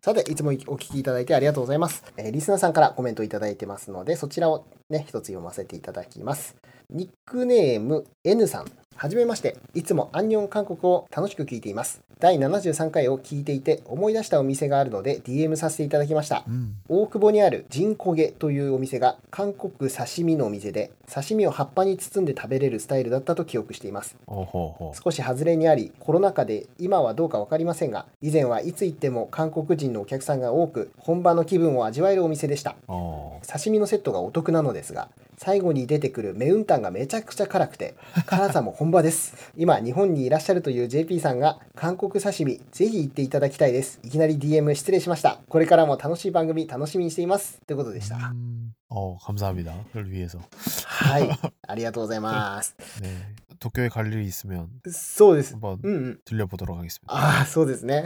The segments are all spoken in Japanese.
さて、いつもお聞きいただいてありがとうございます。えー、リスナーさんからコメントいただいてますので、そちらをね、一つ読ませていただきます。ニックネーム N さん。はじめまして。いつもアンニョン韓国を楽しく聞いています。第73回を聞いていて思い出したお店があるので DM させていただきました。うん、大久保にあるジンコゲというお店が韓国刺身のお店で、刺身を葉っぱに包んで食べれるスタイルだったと記憶しています。ほうほう少し外れにあり、コロナ禍で今はどうか分かりませんが、以前はいつ行っても韓国人のお客さんが多く、本場の気分を味わえるお店でした。刺身のセットがお得なのですが、最後に出てくるメウンタンがめちゃくちゃ辛くて辛さも本場です今日本にいらっしゃるという JP さんが韓国刺身ぜひ行っていただきたいですいきなり DM 失礼しましたこれからも楽しい番組楽しみにしていますということでした、 음. 어, 감사합니다. 그걸 위해서. はいありがとうございます 네. 도쿄에 갈 일이 있으면 そうです 한번 うんうん 들려보도록 하겠습니다. ああそうですね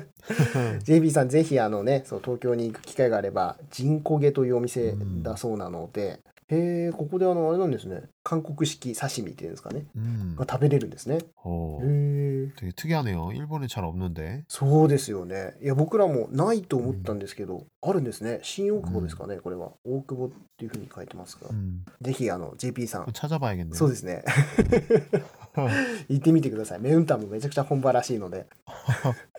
JB さんぜひあのねそう東京に行く機会があればジンコゲというお店だそうなので、 へえここであのあれなんですね韓国式刺身っていうんですかね 음. が食べれるんですねへ 어. え 되게 특이하네요. 일본에 잘 없는데. そうですよねいや僕らもないと思ったんですけど、あるんですね新大久保ですかね、これは大久保っていうふうに書いてますが、 음. ぜひあの JP さん 찾아봐야겠네요. そうですね行ってみてくださいメウンタンもめちゃくちゃ本場らしいので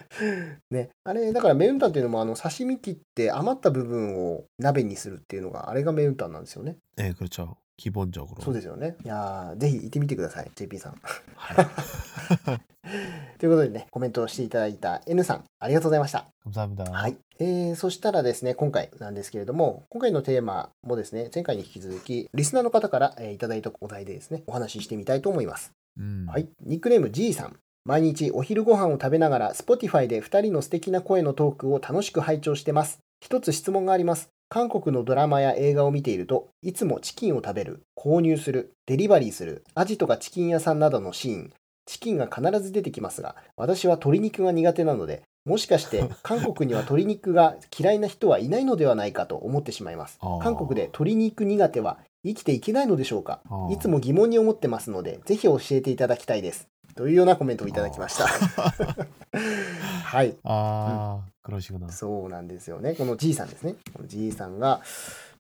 ねあれだからメウンタンっていうのもあの刺身切って余った部分を鍋にするっていうのがあれがメウンタンなんですよね 네, 그렇죠. 기본적으로. そうですよねいやーぜひ行ってみてください JP さん 네. ということでねコメントをしていただいた N さんありがとうございました 감사합니다. はい、えー、そしたらですね今回なんですけれども今回のテーマもですね前回に引き続きリスナーの方から、えーいただいたお題でですねお話ししてみたいと思います 음. はい、ニックネーム G さん。 毎日お昼ご飯を食べながら Spotify で2人の素敵な声のトークを楽しく拝聴してます。一つ質問があります。韓国のドラマや映画を見ているといつもチキンを食べる、購入する、デリバリーする、アジとかチキン屋さんなどのシーン、チキンが必ず出てきますが、私は鶏肉が苦手なので、もしかして 韓国には鶏肉が嫌いな人はいないのではないかと思ってしまいます韓国で鶏肉苦手は生きていけないのでしょうか？いつも疑問に思ってますので、ぜひ教えていただきたいです。というようなコメントをいただきました。はい。 아, 그러시구나. そうなんですよね。この G さんですね。この G さんが、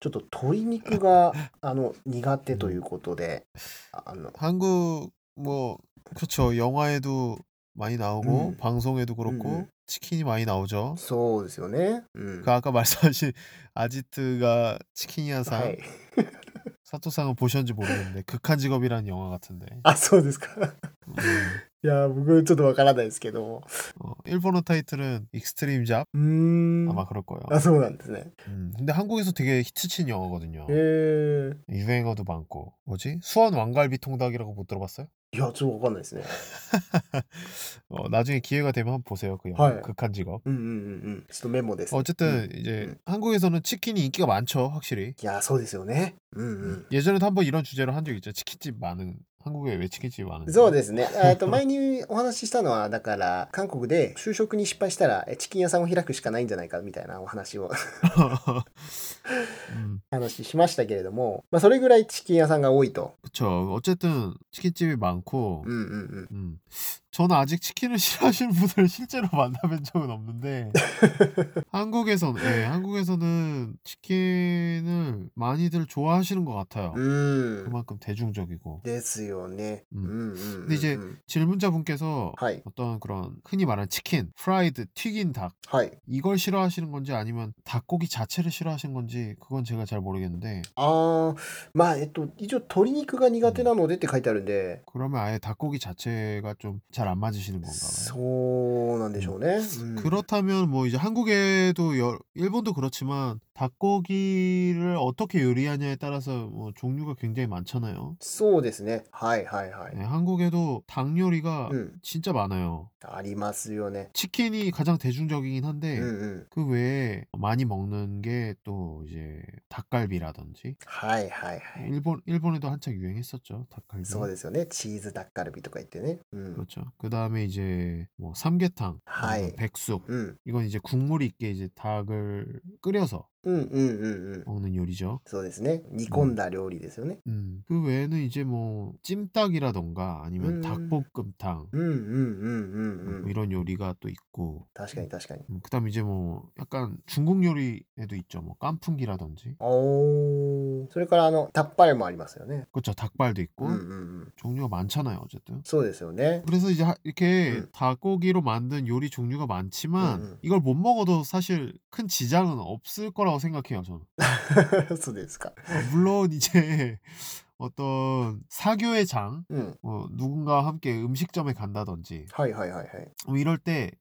ちょっと鶏肉があの苦手ということで、あの、 한국 뭐 그렇죠. 영화에도 많이 나오고 음. 방송에도 그렇고 음. 치킨이 많이 나오죠. そうですよね。うん。 그 아까 말씀하신 아지트가 치킨이야상 はい。 사토상은 보셨는지 모르겠는데 극한 직업이라는 영화 같은데 あ、そうですか。 음, いや、僕ちょっとわからないですけども。 어, 일본어 타이틀은 익스트림 잡 うーん。 아마 그럴 거예요. あ、そうなんですね。 음, 근데 한국에서 되게 히트친 영화거든요. へえ。 유행어도 많고 뭐지? 수원 왕갈비 통닭이라고 못 들어봤어요? いや、ちょっとわかんないですね。 어, 나중에 기회가 되면 한번 보세요 그 영화 네. 극한 직업. うんうんうんうん。ちょっとメモです。 어쨌든 うん 이제 음. 한국에서는 치킨이 인기가 많죠 확실히. いや、そうですよね。うんうん。 예전에도 한번 이런 주제로 한 적 있죠. 치킨집 많은 한국에 왜 치킨집 많은? そうですね。えっと前にお話ししたのはだから韓国で就職に失敗したらえチキン屋さんを開くしかないんじゃないかみたいなお話を 음, 話しましたけれども、まあそれぐらいチキン屋さんが多いと。 그쵸. 어쨌든 치킨집이 많고, うんうんうん。 음, 저는 아직 치킨을 싫어하시는 분을 실제로 만나본 적은 없는데 한국에서는 예, 한국에서는 치킨을 많이들 좋아하시는 것 같아요. うん。 그만큼 대중적이고 ですよね。う 음 んうんうんうん。 근데 이제 질문자분께서 はい。 어떤 그런 흔히 말하는 치킨, 프라이드, 튀긴 닭 はい。 이걸 싫어하시는 건지 아니면 닭고기 자체를 싫어하시는 건지 그건 제가 잘 모르겠는데 ああ、まあえっと一応鶏肉が苦手なのでって書いてあるんで、 그러면 아예 닭고기 자체가 좀 잘 안 맞으시는 건가 봐요. そうなんでしょうね。うん、 그렇다면 뭐 이제 한국에도 여- 일본도 그렇지만 닭고기를 어떻게 요리하냐에 따라서 뭐 종류가 굉장히 많잖아요. そうですね。はいはいはい。 네, 한국에도 닭 요리가 うん。 진짜 많아요. ありますよね。 치킨이 가장 대중적이긴 한데 うんうん。 그 외에 많이 먹는 게 또 이제 닭갈비라든지 はいはいはい。 일본 일본에도 한창 유행했었죠 닭갈비. そうですよね。チーズダッカルビとか言ってね。うん。 그렇죠. 그 다음에 이제 뭐 삼계탕, 하이. 백숙. うん。 이건 이제 국물이 있게 이제 닭을 끓여서 うんうんうんうん。 먹는 요리죠. そうですね。煮込んだ料理ですよね。 음, 그 외에는 이제 뭐 찜닭이라던가 아니면 음. 닭볶음탕 うんうんうんうんう 뭐 ん。 이런 요리가 또 있고 確かに確かに。 음, 그다음 이제 뭐 약간 중국 요리에도 있죠. 뭐 깐풍기라든지 おー。それからあの、タッパルもありますよね。 그렇죠. 닭발도 있고 うんうんうん。 종류가 많잖아요. 어쨌든 そうですよね。 그래서 이제 하- 이렇게 음. 닭고기로 만든 요리 종류가 많지만 음, 음. 이걸 못 먹어도 사실 큰 지장은 없을 거라고 생각해요. 저는 そうですか。 어, 물론 이제 어떤 사교의 장, うん。 뭐 누군가와 함께 음식점에 간다든지 はいはいはいはい。 뭐 이럴 때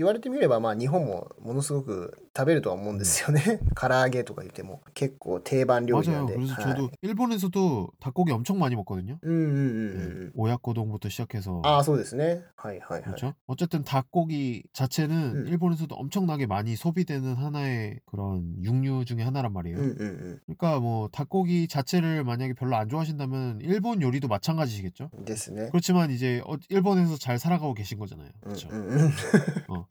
言われてみれば、まあ日本もものすごく食べるとは思うんですよね。唐揚げとか言っても結構定番料理なん 맞아요. で。 그래서 はい 저도 일본에서도 닭고기 엄청 많이 먹거든요. うんうんうんうん。 오야코동부터 시작해서 ああ、そうですね。はいはいはい。 그렇죠. 어쨌든 닭고기 자체는 음. 일본에서도 엄청나게 많이 소비되는 하나의 그런 육류 중에 하나란 말이에요. うんうん 그러니까 뭐 닭고기 자체를 만약에 별로 안 좋아하신다면 일본 요리도 마찬가지시겠죠. うん。ですね。 그렇지만 이제 어- 일본에서 잘 살아가고 계신 거잖아요. うん 그렇죠. うんうん。어.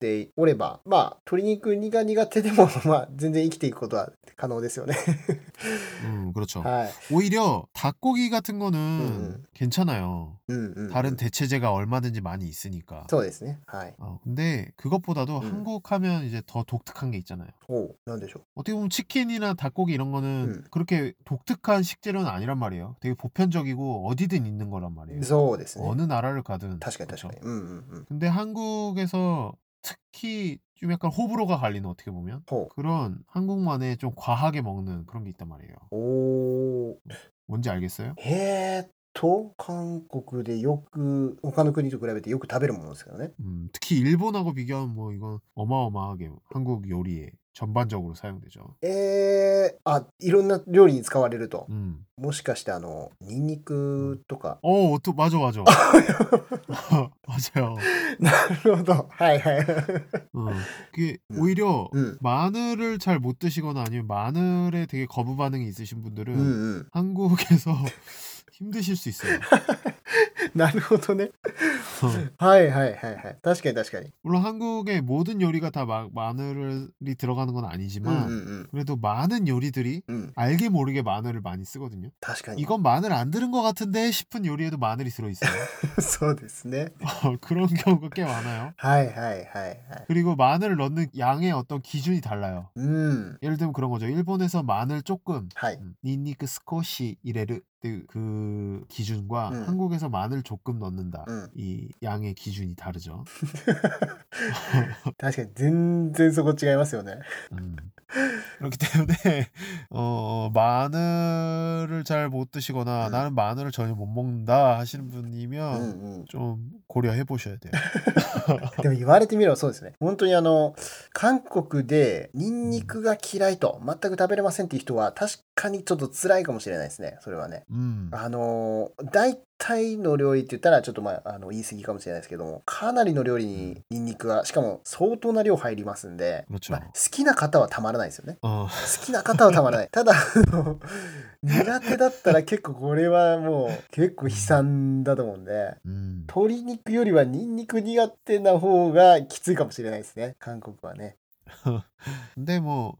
ておれば、まあ、鶏肉が苦手でも、まあ、全然生きていくことは可能ですよね。 음, 그렇죠. はい。 오히려 닭고기 같은 거는 음. 괜찮아요. うんうん、 다른 대체제가 얼마든지 많이 있으니까. そうですね。はい。 어, 근데 그것보다도 음. 한국 하면 이제 더 독특한 게 있잖아요. おう、なんでしょ 어떻게 보면 치킨이나 닭고기 이런 거는 음. 그렇게 독특한 식재료는 아니란 말이에요. 되게 보편적이고 어디든 있는 거란 말이에요. う。そうですね。 어느 나라를 가든. 確かに 그렇죠? 確かに。うんうんうん。 근데 한국에서 특히 좀 약간 호불호가 갈리는 어떻게 보면 ほ 그런 한국만의 좀 과하게 먹는 그런 게 있단 말이에요. う。おー。 뭔지 알겠어요? えーっと、韓国でよく、他の国と比べてよく食べるものですけどね。 음, 특히 일본하고 비교하면 뭐 이건 어마어마하게 한국 요리에 전반적으로 사용되죠. えー、あ、いろんな料理に使われると。 음. もしかして、あの、ニンニクとか。 어, 또 맞아 맞아. 맞아요. なるほど。はいはい。 어, 그게 음. 오히려 うん。 마늘을 잘 못 드시거나 아니면 마늘에 되게 거부 반응이 있으신 분들은 うんうん。 한국에서 힘드실 수 있어요. なるほどね。 어. はいはいはいはい。確かに確かに。 물론 한국의 모든 요리가 다 마, 마늘이 들어가는 건 うん 아니지만 うんうん。 그래도 많은 요리들이 うん。 알게 모르게 마늘을 많이 쓰거든요. 確かに。 이건 마늘 안 들은 것 같은데 싶은 요리에도 마늘이 들어있어요. そうですね。 어, 그런 경우가 꽤 많아요. はいはいはいはい。 그리고 마늘을 넣는 양의 어떤 기준이 달라요. うん。 예를 들면 그런 거죠. 일본에서 마늘 조금, はい。 음, 니니크 스코시 이레르 그- 그 기준과 음. 한국에서 마늘 조금 넣는다. うん。 이 양의 기준이 다르죠. 確かに全然そこ違いますよね。 음. 그렇기 때문에 어, 마늘을 잘 못 드시거나 음. 나는 마늘을 전혀 못 먹는다 하시는 う 분이면 んうん。 좀 고려해 보셔야 돼요. でも言われてみればそうですね。本当にあの、韓国でニンニクが嫌いと全く食べれませんっていう人は確 かにちょっと辛いかもしれないですね、それはね。うん、あの、大体の料理って言ったら、ちょっとまあ、あの、言い過ぎかもしれないですけども、かなりの料理にニンニクは、しかも相当な量入りますんで、ん。まあ、好きな方はたまらないですよね。好きな方はたまらない。ただ、苦手だったら結構これはもう結構悲惨だと思うんで、うん、鶏肉よりはニンニク苦手な方がきついかもしれないですね韓国はね。でも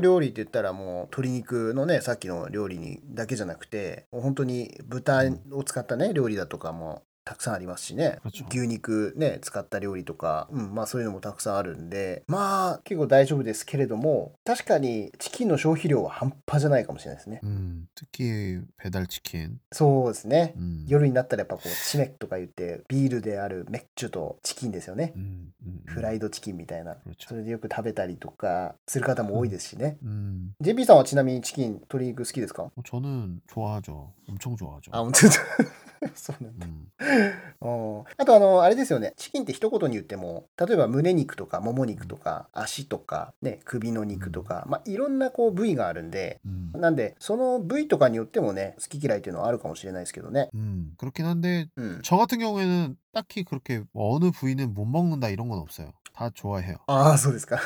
料理って言ったらもう鶏肉のね、さっきの料理にだけじゃなくて、もう本当に豚を使ったね、料理だとかもたくさんありますしね。 그렇죠. 牛肉ね、使った料理とか、うん、まあそういうのもたくさんあるんで、まあ結構大丈夫ですけれども、確かにチキンの消費量は半端じゃないかもしれないですね。 음, 특히 배달 치킨. そうですね。 음, 夜になったらやっぱこう、チメッとか言って、ビールであるメッチュとチキンですよね。 음, 음, フライドチキンみたいな。 그렇죠. それでよく食べたりとかする方も多いですしね。 음, JP さんはちなみにチキン、鶏肉好きですか 뭐 저는 좋아하죠. 엄청 좋아하죠. あ、本当だ。 そうなんだ。 음, うんあとあの、あれですよね。チキンって一言に言っても、例えば胸肉とかもも肉とか足とか、ね、首の肉とか、まあいろんなこう部位があるんで、 음, なんで、その部位とかによってもね、好き嫌いっていうのはあるかもしれないですけどね。 음, 그렇긴 한데 うん。 저 같은 경우에는 딱히 그렇게 뭐 어느 부위는 못 먹는다 이런 건 없어요. 다 좋아해요. ああ、そうですか。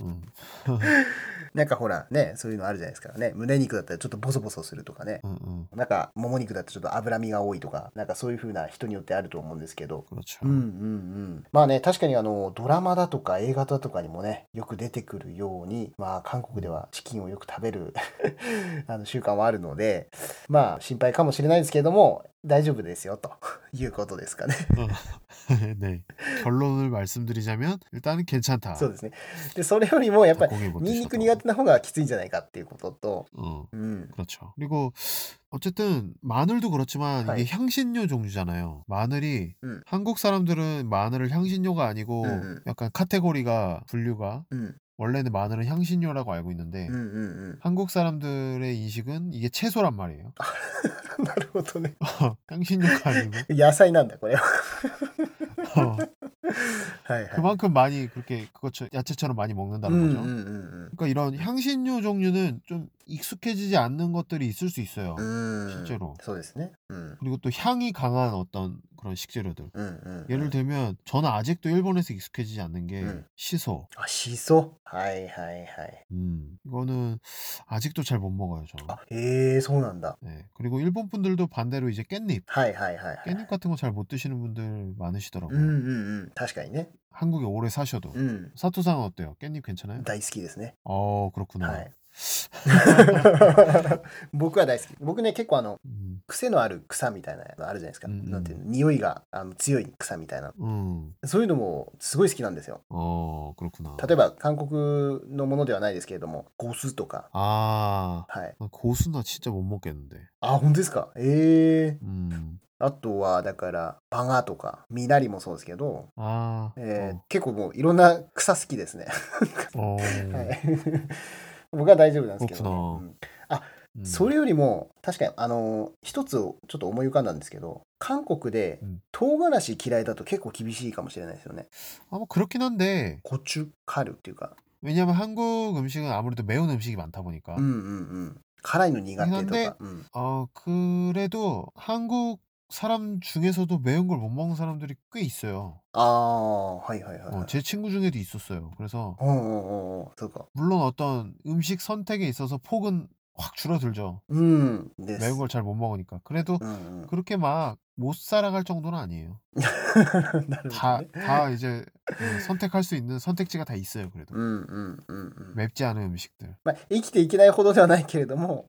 음, なんかほらねそういうのあるじゃないですか。ね胸肉だったらちょっとボソボソするとかね、うんうん、なんかもも肉だったらちょっと脂身が多いとか。なんかそういう風な人によってあると思うんですけど、うんうんうん、まあね確かにあのドラマだとか映画だとかにもねよく出てくるようにまあ韓国ではチキンをよく食べる あの習慣はあるので。まあ心配かもしれないですけれども大丈夫ですよ、ということですかね。 네. 결론을 말씀드리자면 일단은 괜찮다. そうですね。で、それよりもやっぱり、 닭고기 못 ニンニク 드셔도. 苦手な方がきついんじゃないかっていうことと、 어, うん。 그렇죠. 그리고 어쨌든 마늘도 그렇지만 하이. 이게 향신료 종류잖아요. 마늘이 음. 한국 사람들은 마늘을 향신료가 아니고 음, 음. 약간 카테고리가 분류가 うん。 원래는 마늘은 향신료라고 알고 있는데 うんうんうん。 한국 사람들의 인식은 이게 채소란 말이에요. なるほどね。 향신료가 아니고 野菜なんだ、これは。 어, はいはい。 그만큼 많이 그렇게 그것 야채처럼 많이 うん 먹는다는 うんうん 거죠. うん。 그러니까 이런 향신료 종류는 좀 익숙해지지 않는 것들이 있을 수 있어요. うん。 실제로. そうですね。うん。 그리고 또 향이 강한 어떤 그런 식재료들. うんうん。 예를 들면 저는 아직도 일본에서 익숙해지지 않는 게 음. 시소. あ、しそ。はいはいはい。 음, 이거는 아직도 잘 못 먹어요, 저. あ、へえ、そうなんだ。 네. 그리고 일본 분들도 반대로 이제 깻잎, はいはいはいはい。 깻잎 같은 거 잘 못 드시는 분들 うん 많으시더라고요. うんうん。確かにね。 한국에 오래 사셔도. うん。 사토상은 어때요? 깻잎 괜찮아요? 大好きですね。 어, 그렇구나. はい。僕は大好き。僕ね、結構あの、 음, 癖のある草みたいなのあるじゃないですか。うんうんなんていうの匂いがあの強い草みたいな。 음, そういうのもすごい好きなんですよ。 어, 그렇구나. 例えば韓国のものではないですけれども、ゴスとか。 아, はい。 고수나 진짜 못 먹겠는데. あ、本当ですかええ 음, あとは、だから、バガとか、ミナリもそうですけど、 아, えー結構もういろんな草好きですね。 어, はい。僕は大丈夫なんですけど、ねそううん 음, それよりも確かにあの一つをちょっと思い浮かんだんですけど韓国でうん唐辛子嫌いだと結構厳しいかもしれないですよね。 아, 뭐 그렇긴 한데 コチュカルっていうか 왜냐면 한국 음식은 아무래도 매운 음식이 많다 보니까 うんうんうん辛いの苦手と苦手か。うん 어 그래도 한국 사람 중에서도 매운 걸 못 먹는 사람들이 꽤 있어요. ああはいはいはい。 어, 제 친구 중에도 있었어요. 그래서 うんうんうんうんそうか。 물론 어떤 음식 선택에 있어서 폭은 확 줄어들죠. うんです。 매운 걸 잘 못 먹으니까. 그래도 うんうん、 그렇게 막 못 살아갈 정도는 아니에요. なるほど 다 ね。 다 이제 음, 선택할 수 있는 선택지가 다 있어요. 그래도 うんうんうんうん。 맵지 않은 음식들. まあ、生きていけないほどではないけれども、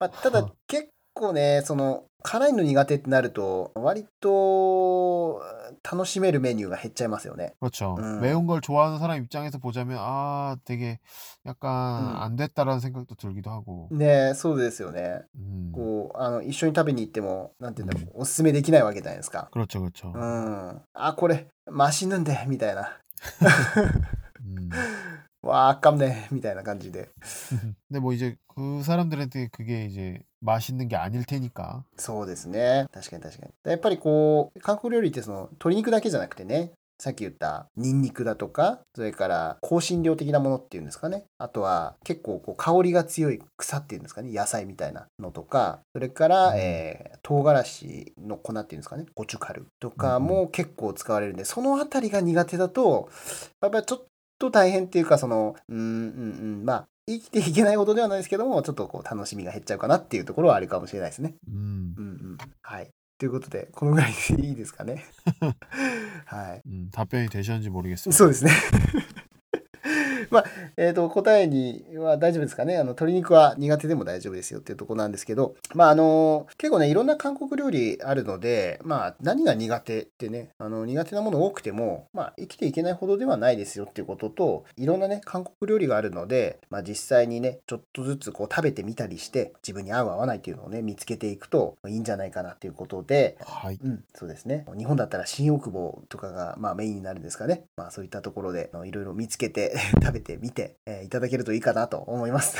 まあ、ただ結 構ねその辛いの苦手ってなると割と楽しめるメニューが減っちゃいますよね。 그렇죠. 음. 매운 걸 좋아하는 사람 입장에서 보자면 아 되게 약간 음. 안 됐다라는 생각도 들기도 하고. ねそうですよね。 음, こうあの一緒に食べに行ってもなんていうんだろうおすすめできないわけじゃないですか。 그렇죠, 그렇죠. うん。あこれマシぬんでみたいな。 음. わああかんねみたいな感じで。 근데 뭐 이제 그 사람들한테 그게 이제 맛있는 게 아닐 테니까. そうですね。確かに確かに。やっぱりこう韓国料理ってその鶏肉だけじゃなくてね さっき言ったニンニクだとか、それから香辛料的なものっていうんですかね。あとは結構こう香りが強い草っていうんですかね。野菜みたいなのとか、それから、うんえー唐辛子の粉っていうんですかね。ゴチュカルとかも結構使われるんで、そのあたりが苦手だと、やっぱりちょっ と大変っていうか、その、うんうんうん、まあ、生きていけないほどではないですけども、ちょっとこう楽しみが減っちゃうかなっていうところはあるかもしれないですね。うんうんうん。はい。ということで、このぐらいでいいですかね。はい。 음, 답변이 되셨는지 모르겠습니다. そうですね。 まあ、えっ、と、答えには大丈夫ですかね。あの、鶏肉は苦手でも大丈夫ですよっていうところなんですけど、まあ、あの、結構ね、いろんな韓国料理あるので、まあ、何が苦手ってね、あの、苦手なもの多くても、まあ、生きていけないほどではないですよっていうことと、いろんなね、韓国料理があるので、まあ、実際にね、ちょっとずつこう食べてみたりして、自分に合う合わないっていうのをね、見つけていくといいんじゃないかなっていうことで、はい。うん、そうですね。日本だったら新大久保とかが、まあ、メインになるんですかね。まあ、そういったところでいろいろ見つけて 食べてみて、えーいただけるといいかなと思います。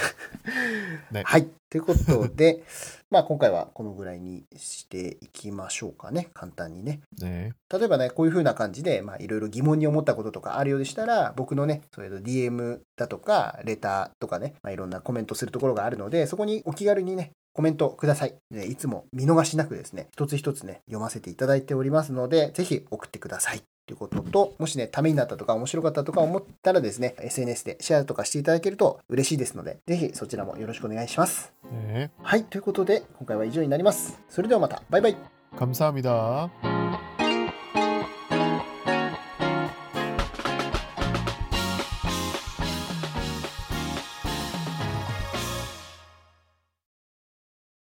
ねはい。ということで、まあ、今回はこのぐらいにしていきましょうかね。簡単にね。 네. 例えばね、こういう風な感じで、まあ、いろいろ疑問に思ったこととかあるようでしたら、僕のね、それと DM だとか、レターとかね、まあ、いろんなコメントするところがあるので、そこにお気軽にね、コメントください。ねいつも見逃しなくですね、一つ一つね、読ませていただいておりますので、ぜひ送ってください。ということと、もしね、ためになったとか面白かったとか思ったらですね、SNS でシェアとかしていただけると嬉しいですので、ぜひそちらもよろしくお願いします。 네. はい、ということで、今回は以上になります。それではまた、バイバイ。 감사합니다.